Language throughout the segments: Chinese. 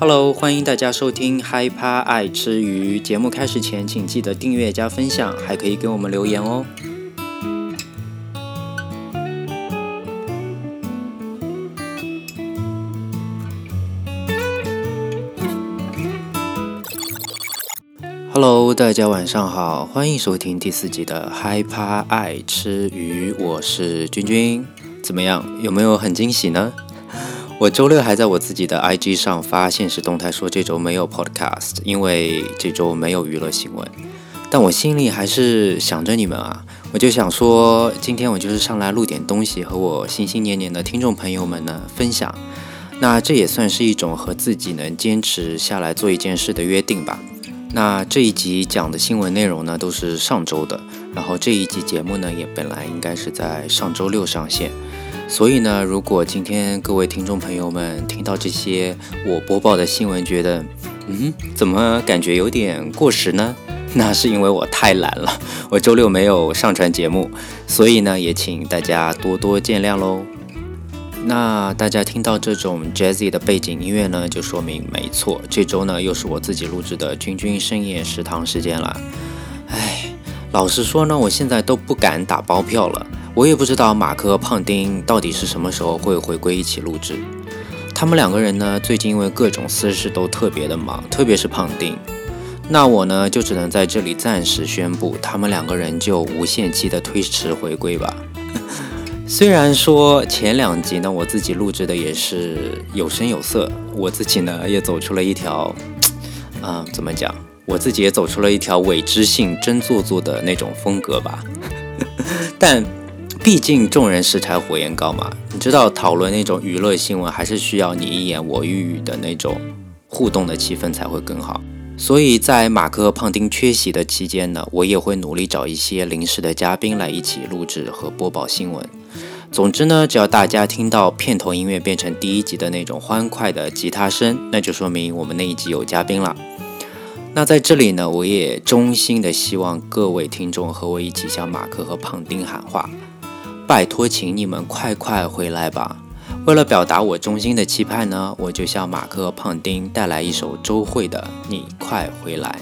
Hello，欢迎大家收听嗨趴爱吃鱼。节目开始前，请记得订阅加分享，还可以给我们留言哦。Hello，大家晚上好，欢迎收听第四集的嗨趴爱吃鱼，我是君君。怎么样，有没有很惊喜呢？我周六还在我自己的 IG 上发现实动态，说这周没有 Podcast，因为这周没有娱乐新闻。但我心里还是想着你们啊，我就想说，今天我就是上来录点东西，和我心心念念的听众朋友们呢分享。那这也算是一种和自己能坚持下来做一件事的约定吧。那这一集讲的新闻内容呢，都是上周的，然后这一集节目呢，也本来应该是在上周六上线。所以呢，如果今天各位听众朋友们听到这些我播报的新闻，觉得，嗯，怎么感觉有点过时呢？那是因为我太懒了，我周六没有上传节目，所以呢，也请大家多多见谅喽。那大家听到这种 jazzy 的背景音乐呢，就说明没错，这周呢又是我自己录制的君君深夜食堂时间了。唉，老实说呢，我现在都不敢打包票了。我也不知道马克和胖丁到底是什么时候会回归一起录制。他们两个人呢，最近因为各种私事都特别的忙，特别是胖丁。那我呢，就只能在这里暂时宣布，他们两个人就无限期的推迟回归吧。虽然说前两集呢，我自己录制的也是有声有色，我自己呢也走出了一条，嗯，怎么讲？我自己也走出了一条伪知性真做作的那种风格吧。但。毕竟众人拾柴火焰高嘛，你知道讨论那种娱乐新闻还是需要你一言我一语的那种互动的气氛才会更好。所以在马克和胖丁缺席的期间呢，我也会努力找一些临时的嘉宾来一起录制和播报新闻。总之呢，只要大家听到片头音乐变成第一集的那种欢快的吉他声，那就说明我们那一集有嘉宾了。那在这里呢，我也衷心的希望各位听众和我一起向马克和胖丁喊话。拜托，请你们快快回来吧！为了表达我衷心的期盼呢，我就向马克和胖丁带来一首周蕙的《你快回来》。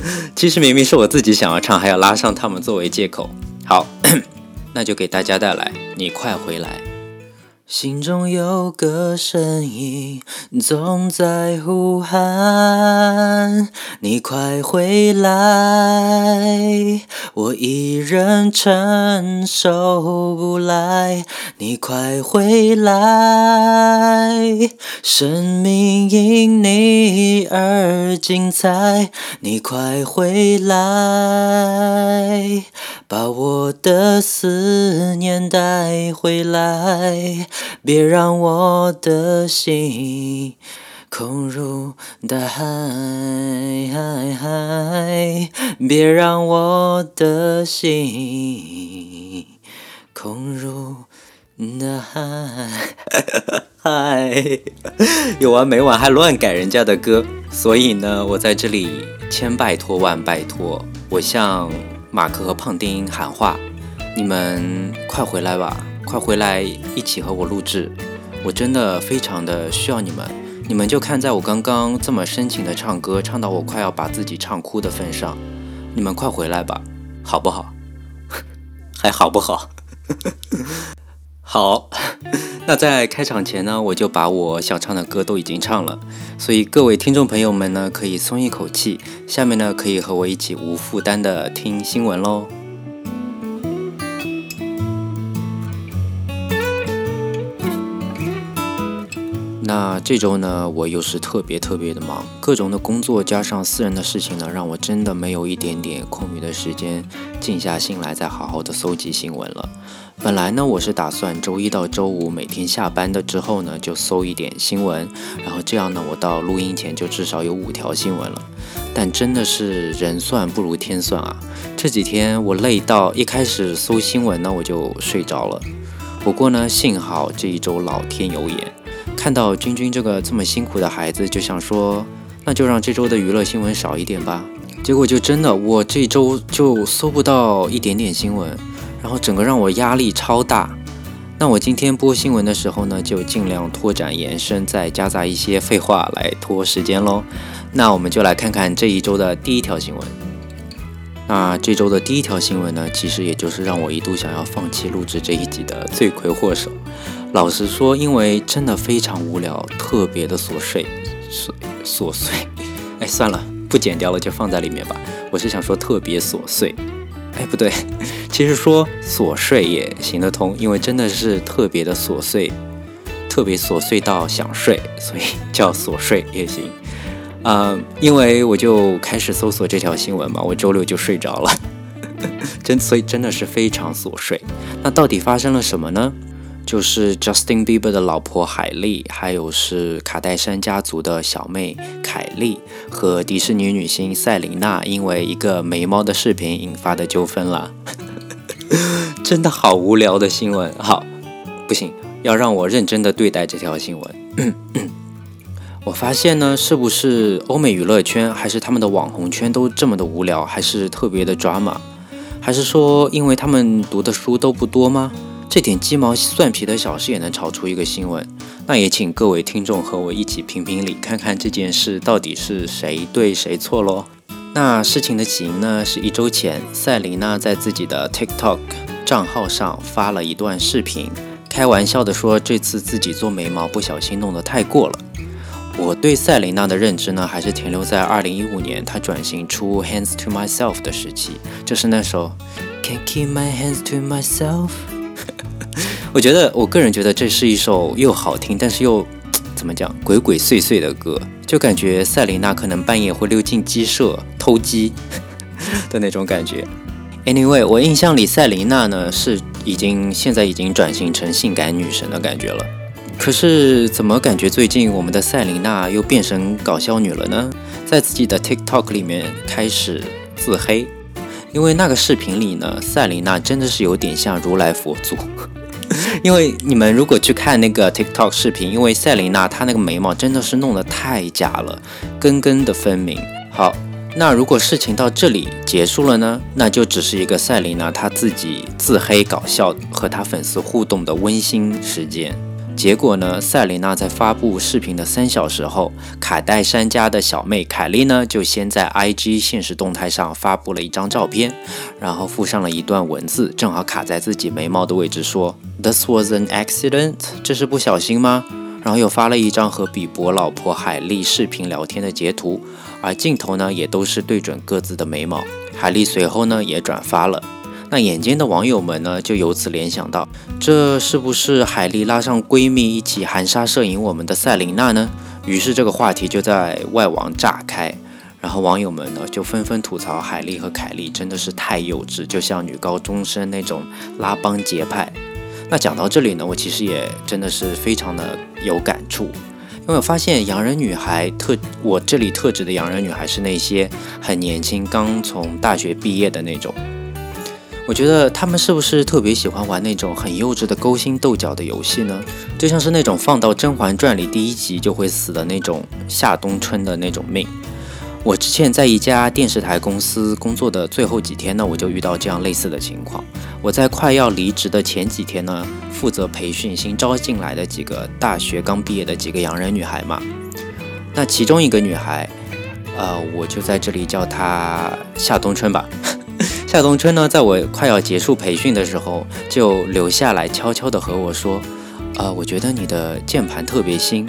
其实明明是我自己想要唱，还要拉上他们作为借口。好，那就给大家带来《你快回来》。心中有个声音总在呼喊，你快回来，我一人承受不来。你快回来，生命因你而精彩。你快回来，把我的思念带回来。别让我的心 空如大海，别让我的心空如大海。有完没完，还乱改人家的歌，所以呢，我在这里千拜托万拜托，我向马克和胖丁喊话：你们快回来吧！快回来，一起和我录制！我真的非常的需要你们，你们就看在我刚刚这么深情的唱歌，唱到我快要把自己唱哭的份上，你们快回来吧，好不好？还好不好？好。那在开场前呢，我就把我想唱的歌都已经唱了，所以各位听众朋友们呢，可以松一口气，下面呢可以和我一起无负担的听新闻喽。那这周呢，我又是特别特别的忙，各种的工作加上私人的事情呢，让我真的没有一点点空余的时间静下心来再好好的搜集新闻了。本来呢，我是打算周一到周五每天下班的之后呢，就搜一点新闻，然后这样呢，我到录音前就至少有五条新闻了。但真的是人算不如天算啊！这几天我累到一开始搜新闻呢，我就睡着了。不过呢，幸好这一周老天有眼。看到君君这个这么辛苦的孩子，就想说，那就让这周的娱乐新闻少一点吧。结果就真的，我这周就搜不到一点点新闻，然后整个让我压力超大。那我今天播新闻的时候呢，就尽量拓展延伸，再夹杂一些废话来拖时间喽。那我们就来看看这一周的第一条新闻。那这周的第一条新闻呢，其实也就是让我一度想要放弃录制这一集的罪魁祸首。老实说，因为真的非常无聊，特别的琐碎，琐琐碎。哎，算了，不剪掉了，就放在里面吧。我是想说特别琐碎。哎，不对，其实说琐碎也行得通，因为真的是特别的琐碎，特别琐碎到想睡，所以 叫琐碎也行。嗯，因为我就开始搜索这条新闻嘛，我周六就睡着了，真所以真的是非常琐碎。那到底发生了什么呢？就是 Justin Bieber 的老婆海莉，还有是卡戴珊家族的小妹凯莉和迪士尼女星赛琳娜，因为一个眉毛的视频引发的纠纷了。真的好无聊的新闻。好，不行，要让我认真的对待这条新闻。我发现呢，是不是欧美娱乐圈还是他们的网红圈都这么的无聊，还是特别的抓马？还是说因为他们读的书都不多吗？这点鸡毛蒜皮的小事也能炒出一个新闻，那也请各位听众和我一起评评理，看看这件事到底是谁对谁错喽。那事情的起因呢，是一周前，赛琳娜在自己的 TikTok 账号上发了一段视频，开玩笑的说这次自己做眉毛不小心弄得太过了。我对赛琳娜的认知呢，还是停留在2015年她转型出 Hands to Myself 的时期，就是那首 Can't Keep My Hands to Myself。我觉得，我个人觉得这是一首又好听，但是又 怎么讲鬼鬼祟祟的歌，就感觉赛琳娜可能半夜会溜进鸡舍偷鸡 的那种感觉。Anyway，我印象里赛琳娜呢是已经现在已经转型成性感女神的感觉了。可是怎么感觉最近我们的赛琳娜又变成搞笑女了呢？在自己的 TikTok 里面开始自黑，因为那个视频里呢，赛琳娜真的是有点像如来佛祖。因为你们如果去看那个 TikTok 视频，因为赛琳娜她那个眉毛真的是弄得太假了，根根的分明。好，那如果事情到这里结束了呢？那就只是一个赛琳娜她自己自黑搞笑和她粉丝互动的温馨时间。结果呢？赛琳娜在发布视频的三小时后，卡戴珊家的小妹凯莉呢，就先在 IG 现实动态上发布了一张照片，然后附上了一段文字，正好卡在自己眉毛的位置，说 “This was an accident”，这是不小心吗？然后又发了一张和比伯老婆海莉视频聊天的截图，而镜头呢，也都是对准各自的眉毛。海莉随后呢，也转发了。那眼尖的网友们呢，就由此联想到，这是不是海莉拉上闺蜜一起含沙射影我们的赛琳娜呢？于是这个话题就在外网炸开，然后网友们呢就纷纷吐槽海莉和凯莉真的是太幼稚，就像女高中生那种拉帮结派。那讲到这里呢，我其实也真的是非常的有感触，因为我发现洋人女孩特，我这里特指的洋人女孩是那些很年轻，刚从大学毕业的那种。我觉得他们是不是特别喜欢玩那种很幼稚的勾心斗角的游戏呢？就像是那种放到《甄嬛传》里第一集就会死的那种夏冬春的那种命。我之前在一家电视台公司工作的最后几天呢，我就遇到这样类似的情况。我在快要离职的前几天呢，负责培训新招进来的几个大学刚毕业的几个洋人女孩嘛。那其中一个女孩，呃，我就在这里叫她夏冬春吧。夏冬春呢，在我快要结束培训的时候，就留下来悄悄地和我说：“呃，我觉得你的键盘特别新，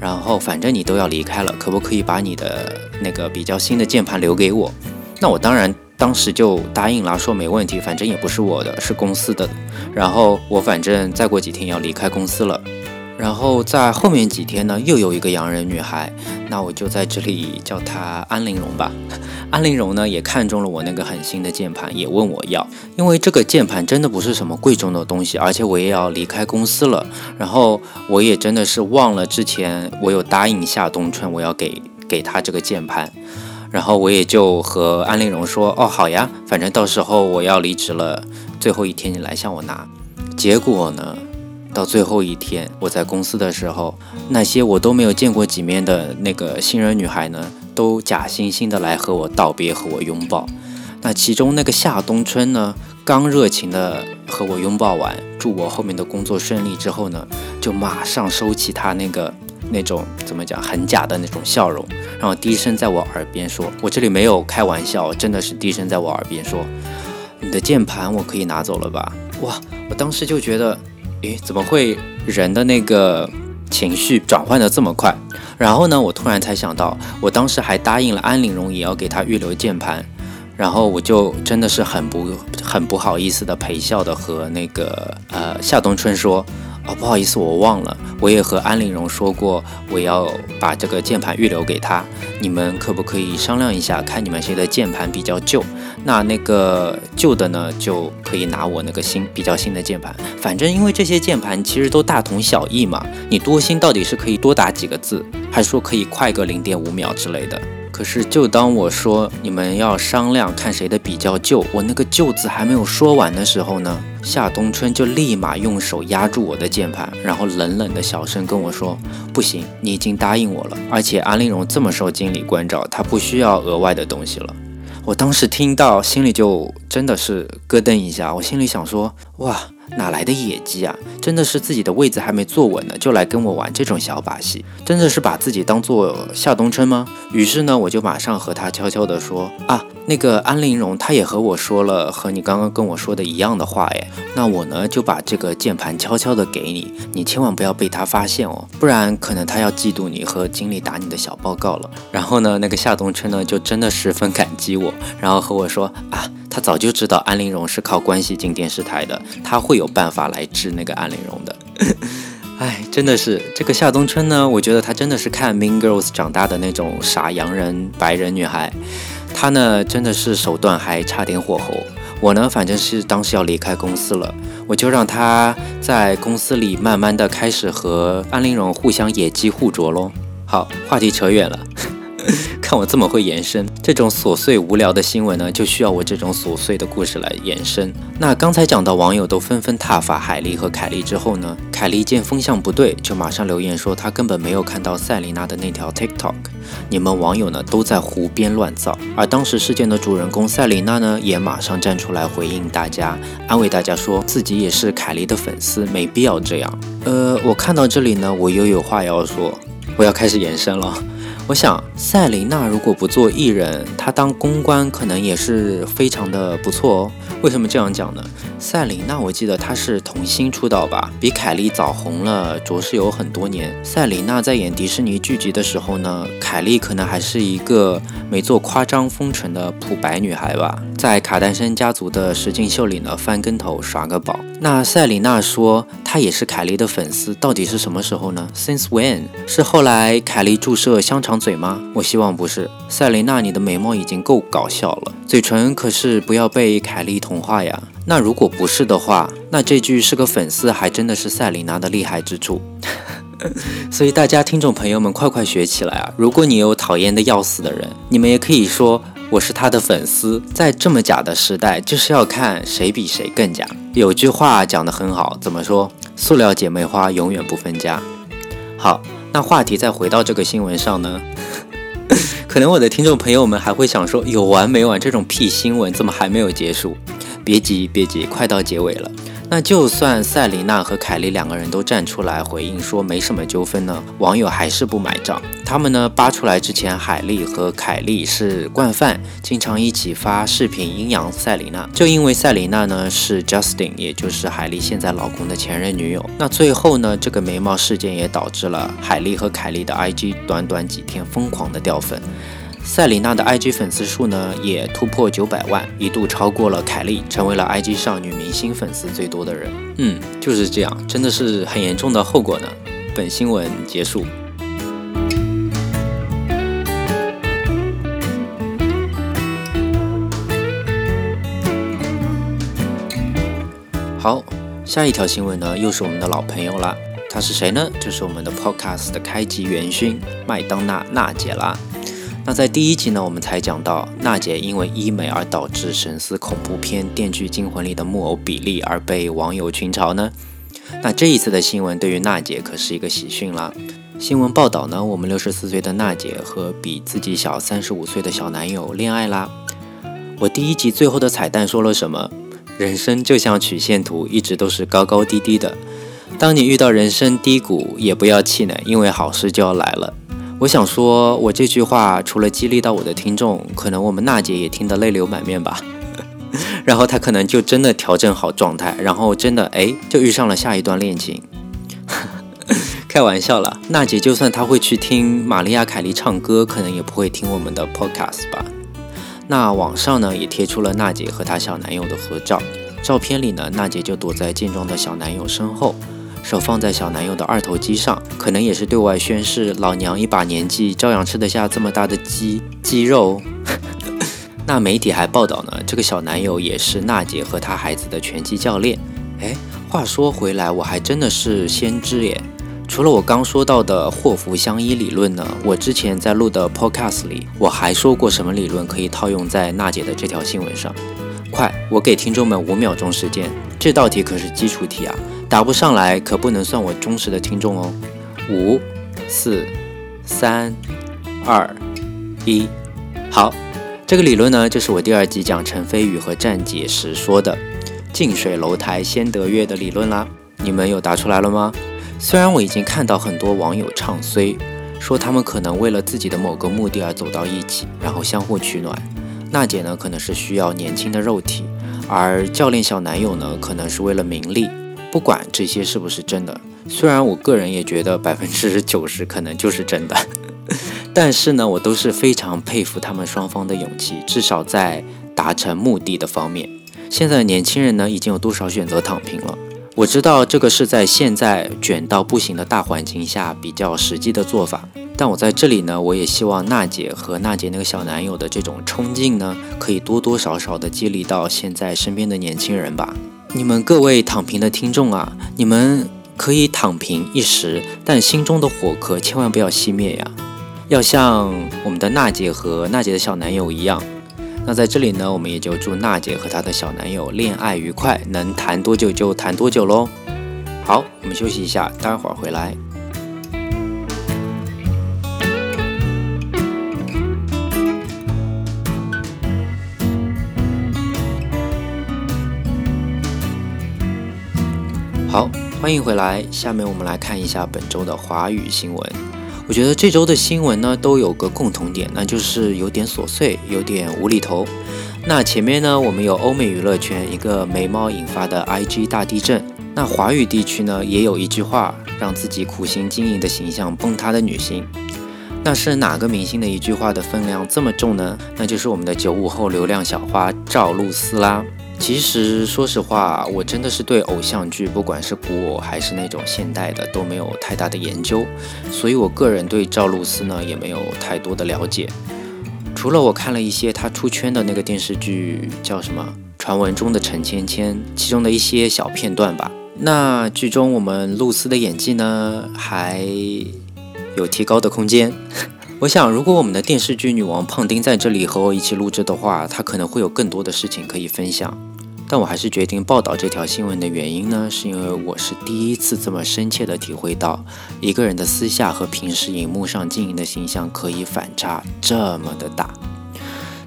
然后反正你都要离开了，可不可以把你的那个比较新的键盘留给我？”那我当然当时就答应了，说没问题，反正也不是我的，是公司的。然后我反正再过几天要离开公司了。然后在后面几天呢，又有一个洋人女孩，那我就在这里叫她安陵容吧。安陵容呢也看中了我那个很新的键盘，也问我要，因为这个键盘真的不是什么贵重的东西，而且我也要离开公司了。然后我也真的是忘了之前我有答应夏冬春我要给给她这个键盘，然后我也就和安陵容说，哦好呀，反正到时候我要离职了，最后一天你来向我拿。结果呢？到最后一天，我在公司的时候，那些我都没有见过几面的那个新人女孩呢，都假惺惺的来和我道别，和我拥抱。那其中那个夏冬春呢，刚热情的和我拥抱完，祝我后面的工作顺利之后呢，就马上收起他那个那种怎么讲很假的那种笑容，然后低声在我耳边说：“我这里没有开玩笑，真的是低声在我耳边说，你的键盘我可以拿走了吧？”哇，我当时就觉得，诶，怎么会人的那个情绪转换的这么快？然后呢，我突然才想到，我当时还答应了安陵容也要给她预留键盘。然后我就真的是很不很不好意思的陪笑的和那个呃夏冬春说，哦不好意思我忘了，我也和安陵容说过我要把这个键盘预留给他，你们可不可以商量一下，看你们谁的键盘比较旧，那那个旧的呢就可以拿我那个新比较新的键盘，反正因为这些键盘其实都大同小异嘛，你多新到底是可以多打几个字，还是说可以快个零点五秒之类的？可是，就当我说你们要商量看谁的比较旧，我那个“旧”字还没有说完的时候呢，夏冬春就立马用手压住我的键盘，然后冷冷的小声跟我说：“不行，你已经答应我了，而且安陵容这么受经理关照，她不需要额外的东西了。”我当时听到，心里就真的是咯噔一下，我心里想说：“哇。”哪来的野鸡啊！真的是自己的位子还没坐稳呢，就来跟我玩这种小把戏，真的是把自己当做夏冬春吗？于是呢，我就马上和他悄悄地说啊，那个安陵容，他也和我说了和你刚刚跟我说的一样的话，哎，那我呢就把这个键盘悄悄的给你，你千万不要被他发现哦，不然可能他要嫉妒你和经理打你的小报告了。然后呢，那个夏冬春呢就真的十分感激我，然后和我说啊。他早就知道安陵容是靠关系进电视台的，他会有办法来治那个安陵容的。哎，真的是这个夏冬春呢，我觉得他真的是看《Mean Girls》长大的那种傻洋人白人女孩。她呢，真的是手段还差点火候。我呢，反正是当时要离开公司了，我就让她在公司里慢慢的开始和安陵容互相野鸡互啄喽。好，话题扯远了。看我这么会延伸，这种琐碎无聊的新闻呢，就需要我这种琐碎的故事来延伸。那刚才讲到网友都纷纷挞伐海莉和凯莉之后呢，凯莉见风向不对，就马上留言说她根本没有看到赛琳娜的那条 TikTok，你们网友呢都在胡编乱造。而当时事件的主人公赛琳娜呢，也马上站出来回应大家，安慰大家说自己也是凯莉的粉丝，没必要这样。呃，我看到这里呢，我又有话要说，我要开始延伸了。我想，赛琳娜如果不做艺人，她当公关可能也是非常的不错哦。为什么这样讲呢？赛琳娜，我记得她是童星出道吧，比凯莉早红了，着实有很多年。赛琳娜在演迪士尼剧集的时候呢，凯莉可能还是一个没做夸张封唇的普白女孩吧，在卡戴珊家族的实境秀里呢翻跟头耍个宝。那赛琳娜说她也是凯莉的粉丝，到底是什么时候呢？Since when？是后来凯莉注射香肠嘴吗？我希望不是。赛琳娜，你的眉毛已经够搞笑了，嘴唇可是不要被凯莉同化呀。那如果不是的话，那这句是个粉丝，还真的是赛琳娜的厉害之处。所以大家听众朋友们，快快学起来啊！如果你有讨厌的要死的人，你们也可以说我是他的粉丝。在这么假的时代，就是要看谁比谁更假。有句话讲得很好，怎么说？塑料姐妹花永远不分家。好，那话题再回到这个新闻上呢？可能我的听众朋友们还会想说，有完没完？这种屁新闻怎么还没有结束？别急，别急，快到结尾了。那就算赛琳娜和凯莉两个人都站出来回应说没什么纠纷呢，网友还是不买账。他们呢扒出来之前，海莉和凯莉是惯犯，经常一起发视频阴阳赛琳娜。就因为赛琳娜呢是 Justin，也就是海莉现在老公的前任女友。那最后呢，这个眉毛事件也导致了海莉和凯莉的 IG 短短几天疯狂的掉粉。赛琳娜的 IG 粉丝数呢，也突破九百万，一度超过了凯莉，成为了 IG 上女明星粉丝最多的人。嗯，就是这样，真的是很严重的后果呢。本新闻结束。好，下一条新闻呢，又是我们的老朋友啦。他是谁呢？就是我们的 Podcast 的开机元勋麦当娜娜姐啦。那在第一集呢，我们才讲到娜姐因为医美而导致神似恐怖片《电锯惊魂》里的木偶比利而被网友群嘲呢。那这一次的新闻对于娜姐可是一个喜讯啦。新闻报道呢，我们六十四岁的娜姐和比自己小三十五岁的小男友恋爱啦。我第一集最后的彩蛋说了什么？人生就像曲线图，一直都是高高低低的。当你遇到人生低谷，也不要气馁，因为好事就要来了。我想说，我这句话除了激励到我的听众，可能我们娜姐也听得泪流满面吧。然后她可能就真的调整好状态，然后真的哎，就遇上了下一段恋情。开玩笑了，娜姐就算她会去听玛丽亚凯莉唱歌，可能也不会听我们的 podcast 吧。那网上呢也贴出了娜姐和她小男友的合照，照片里呢，娜姐就躲在健壮的小男友身后，手放在小男友的二头肌上，可能也是对外宣誓，老娘一把年纪照样吃得下这么大的鸡鸡肉。那媒体还报道呢，这个小男友也是娜姐和她孩子的拳击教练。哎，话说回来，我还真的是先知耶。除了我刚说到的祸福相依理论呢，我之前在录的 podcast 里，我还说过什么理论可以套用在娜姐的这条新闻上？快，我给听众们五秒钟时间，这道题可是基础题啊，答不上来可不能算我忠实的听众哦。五、四、三、二、一，好，这个理论呢，就是我第二集讲陈飞宇和站姐时说的“近水楼台先得月”的理论啦。你们有答出来了吗？虽然我已经看到很多网友唱衰，说他们可能为了自己的某个目的而走到一起，然后相互取暖。娜姐呢，可能是需要年轻的肉体，而教练小男友呢，可能是为了名利。不管这些是不是真的，虽然我个人也觉得百分之九十可能就是真的，但是呢，我都是非常佩服他们双方的勇气，至少在达成目的的方面。现在年轻人呢，已经有多少选择躺平了？我知道这个是在现在卷到不行的大环境下比较实际的做法，但我在这里呢，我也希望娜姐和娜姐那个小男友的这种冲劲呢，可以多多少少的激励到现在身边的年轻人吧。你们各位躺平的听众啊，你们可以躺平一时，但心中的火可千万不要熄灭呀，要像我们的娜姐和娜姐的小男友一样。那在这里呢，我们也就祝娜姐和她的小男友恋爱愉快，能谈多久就谈多久喽。好，我们休息一下，待会儿回来。欢迎回来。下面我们来看一下本周的华语新闻。我觉得这周的新闻呢都有个共同点，那就是有点琐碎，有点无厘头。那前面呢，我们有欧美娱乐圈一个眉毛引发的 IG 大地震，那华语地区呢也有一句话让自己苦心经营的形象崩塌的女星。那是哪个明星的一句话的分量这么重呢？那就是我们的九五后流量小花赵露思啦。其实，说实话，我真的是对偶像剧，不管是古偶还是那种现代的，都没有太大的研究，所以我个人对赵露思呢也没有太多的了解。除了我看了一些她出圈的那个电视剧，叫什么《传闻中的陈芊芊》，其中的一些小片段吧。那剧中我们露丝的演技呢，还有提高的空间。我想，如果我们的电视剧女王胖丁在这里和我一起录制的话，她可能会有更多的事情可以分享。但我还是决定报道这条新闻的原因呢，是因为我是第一次这么深切的体会到，一个人的私下和平时荧幕上经营的形象可以反差这么的大。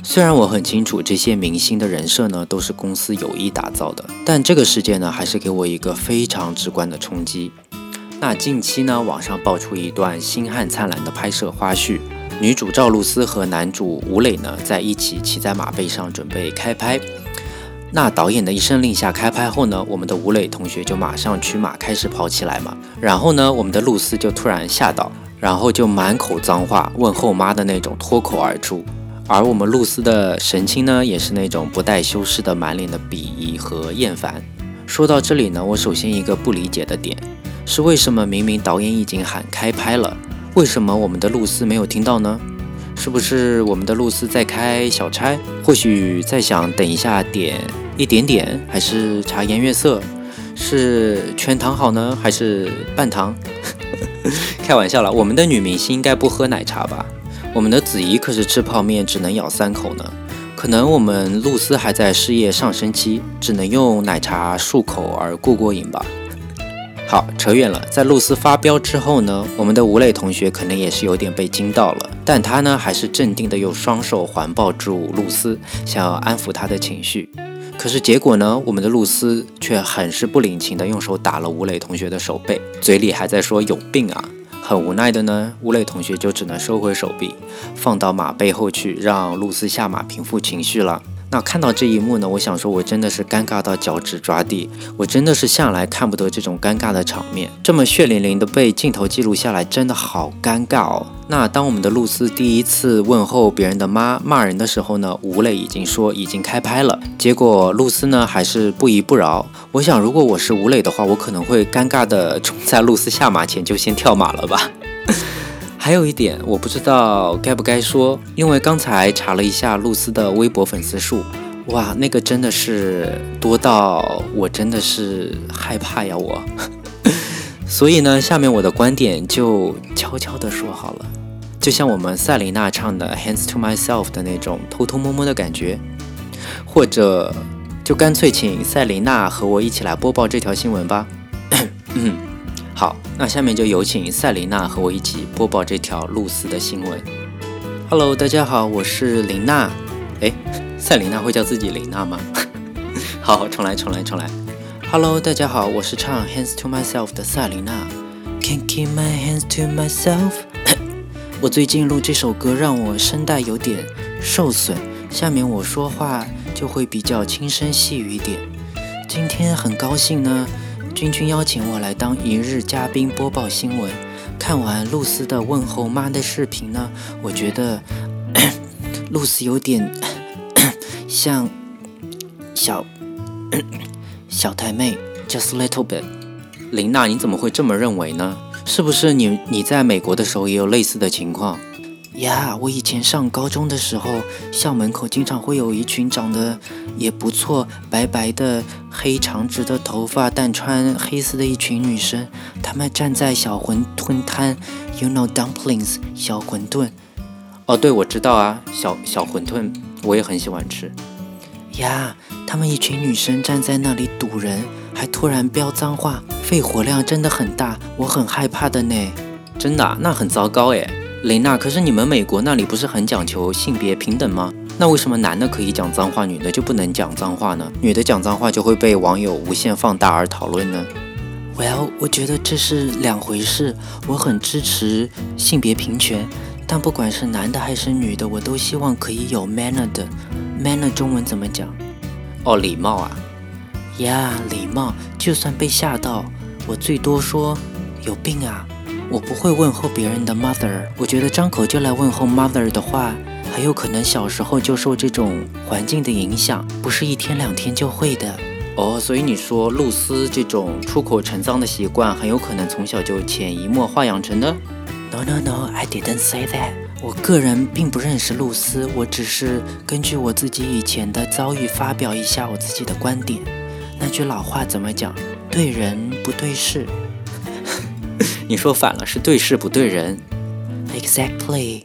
虽然我很清楚这些明星的人设呢都是公司有意打造的，但这个事件呢还是给我一个非常直观的冲击。那近期呢，网上爆出一段《星汉灿烂》的拍摄花絮，女主赵露思和男主吴磊呢在一起骑在马背上准备开拍。那导演的一声令下，开拍后呢，我们的吴磊同学就马上驱马开始跑起来嘛。然后呢，我们的露丝就突然吓到，然后就满口脏话问候妈的那种脱口而出。而我们露丝的神情呢，也是那种不带修饰的满脸的鄙夷和厌烦。说到这里呢，我首先一个不理解的点是，为什么明明导演已经喊开拍了，为什么我们的露丝没有听到呢？是不是我们的露丝在开小差？或许在想等一下点。一点点，还是茶颜悦色？是全糖好呢，还是半糖？开玩笑了，我们的女明星应该不喝奶茶吧？我们的子怡可是吃泡面只能咬三口呢。可能我们露丝还在事业上升期，只能用奶茶漱口而过过瘾吧。好，扯远了。在露丝发飙之后呢，我们的吴磊同学可能也是有点被惊到了，但他呢还是镇定的用双手环抱住露丝，想要安抚她的情绪。可是结果呢，我们的露丝却很是不领情的用手打了吴磊同学的手背，嘴里还在说有病啊。很无奈的呢，吴磊同学就只能收回手臂，放到马背后去，让露丝下马平复情绪了。那看到这一幕呢，我想说，我真的是尴尬到脚趾抓地。我真的是向来看不得这种尴尬的场面，这么血淋淋的被镜头记录下来，真的好尴尬哦。那当我们的露丝第一次问候别人的妈骂人的时候呢，吴磊已经说已经开拍了，结果露丝呢还是不依不饶。我想，如果我是吴磊的话，我可能会尴尬的冲在露丝下马前就先跳马了吧。还有一点，我不知道该不该说，因为刚才查了一下露丝的微博粉丝数，哇，那个真的是多到我真的是害怕呀，我。所以呢，下面我的观点就悄悄地说好了，就像我们赛琳娜唱的《Hands to Myself》的那种偷偷摸摸的感觉，或者就干脆请赛琳娜和我一起来播报这条新闻吧。好，那下面就有请赛琳娜和我一起播报这条露丝的新闻。Hello，大家好，我是琳娜。哎，赛琳娜会叫自己琳娜吗？好，重来，重来，重来。Hello，大家好，我是唱《Hands to Myself》的赛琳娜。Can't keep my hands to myself。我最近录这首歌让我声带有点受损，下面我说话就会比较轻声细语一点。今天很高兴呢。君君邀请我来当一日嘉宾播报新闻。看完露丝的问候妈的视频呢，我觉得 露丝有点 像小 小太妹，just little bit。琳娜，你怎么会这么认为呢？是不是你你在美国的时候也有类似的情况？呀，我以前上高中的时候，校门口经常会有一群长得也不错、白白的、黑长直的头发，但穿黑丝的一群女生，她们站在小馄饨摊，you know dumplings，小馄饨。哦，对，我知道啊，小小馄饨我也很喜欢吃。呀，她们一群女生站在那里堵人，还突然飙脏话，肺活量真的很大，我很害怕的呢。真的？那很糟糕诶。雷娜，可是你们美国那里不是很讲求性别平等吗？那为什么男的可以讲脏话，女的就不能讲脏话呢？女的讲脏话就会被网友无限放大而讨论呢？Well，我觉得这是两回事。我很支持性别平权，但不管是男的还是女的，我都希望可以有 manner 的。manner 中文怎么讲？哦，礼貌啊。呀，礼貌。就算被吓到，我最多说有病啊。我不会问候别人的 mother，我觉得张口就来问候 mother 的话，很有可能小时候就受这种环境的影响，不是一天两天就会的。哦，所以你说露丝这种出口成脏的习惯，很有可能从小就潜移默化养成的？No no no，I didn't say that。我个人并不认识露丝，我只是根据我自己以前的遭遇发表一下我自己的观点。那句老话怎么讲？对人不对事。你说反了，是对事不对人。Exactly。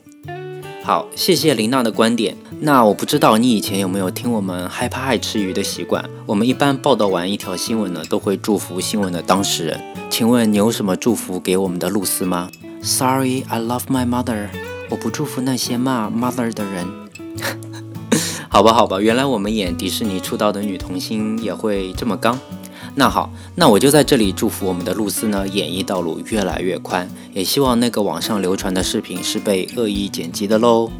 好，谢谢琳娜的观点。那我不知道你以前有没有听我们害怕爱吃鱼的习惯？我们一般报道完一条新闻呢，都会祝福新闻的当事人。请问你有什么祝福给我们的露丝吗？Sorry, I love my mother。我不祝福那些骂 mother 的人。好吧，好吧，原来我们演迪士尼出道的女童星也会这么刚。那好，那我就在这里祝福我们的露丝呢，演艺道路越来越宽，也希望那个网上流传的视频是被恶意剪辑的喽。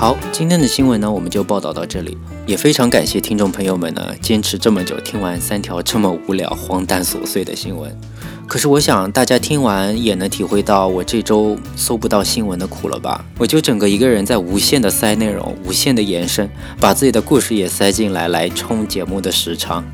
好，今天的新闻呢，我们就报道到这里。也非常感谢听众朋友们呢，坚持这么久听完三条这么无聊、荒诞、琐碎的新闻。可是我想大家听完也能体会到我这周搜不到新闻的苦了吧？我就整个一个人在无限的塞内容、无限的延伸，把自己的故事也塞进来，来冲节目的时长。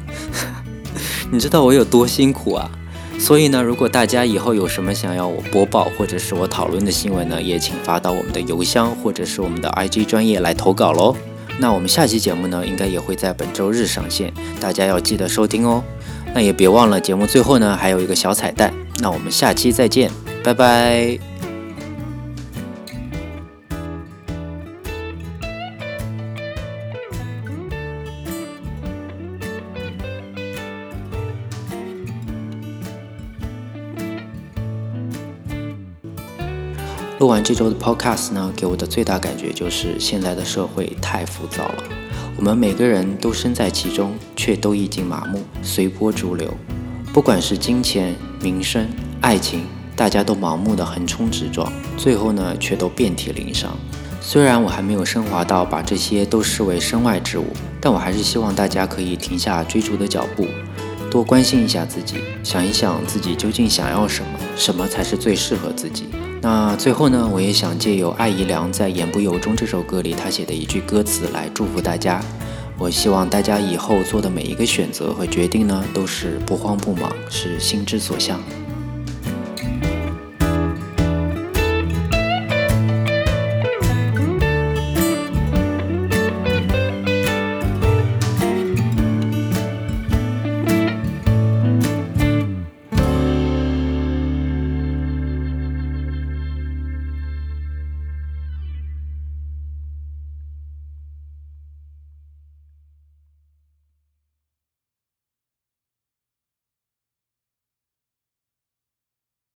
你知道我有多辛苦啊？所以呢，如果大家以后有什么想要我播报或者是我讨论的新闻呢，也请发到我们的邮箱或者是我们的 IG 专业来投稿喽。那我们下期节目呢，应该也会在本周日上线，大家要记得收听哦。那也别忘了节目最后呢，还有一个小彩蛋。那我们下期再见，拜拜。录完这周的 Podcast 呢，给我的最大感觉就是现在的社会太浮躁了。我们每个人都身在其中，却都已经麻木，随波逐流。不管是金钱、名声、爱情，大家都盲目的横冲直撞，最后呢，却都遍体鳞伤。虽然我还没有升华到把这些都视为身外之物，但我还是希望大家可以停下追逐的脚步，多关心一下自己，想一想自己究竟想要什么，什么才是最适合自己。那最后呢，我也想借由艾怡良在《言不由衷》这首歌里他写的一句歌词来祝福大家。我希望大家以后做的每一个选择和决定呢，都是不慌不忙，是心之所向。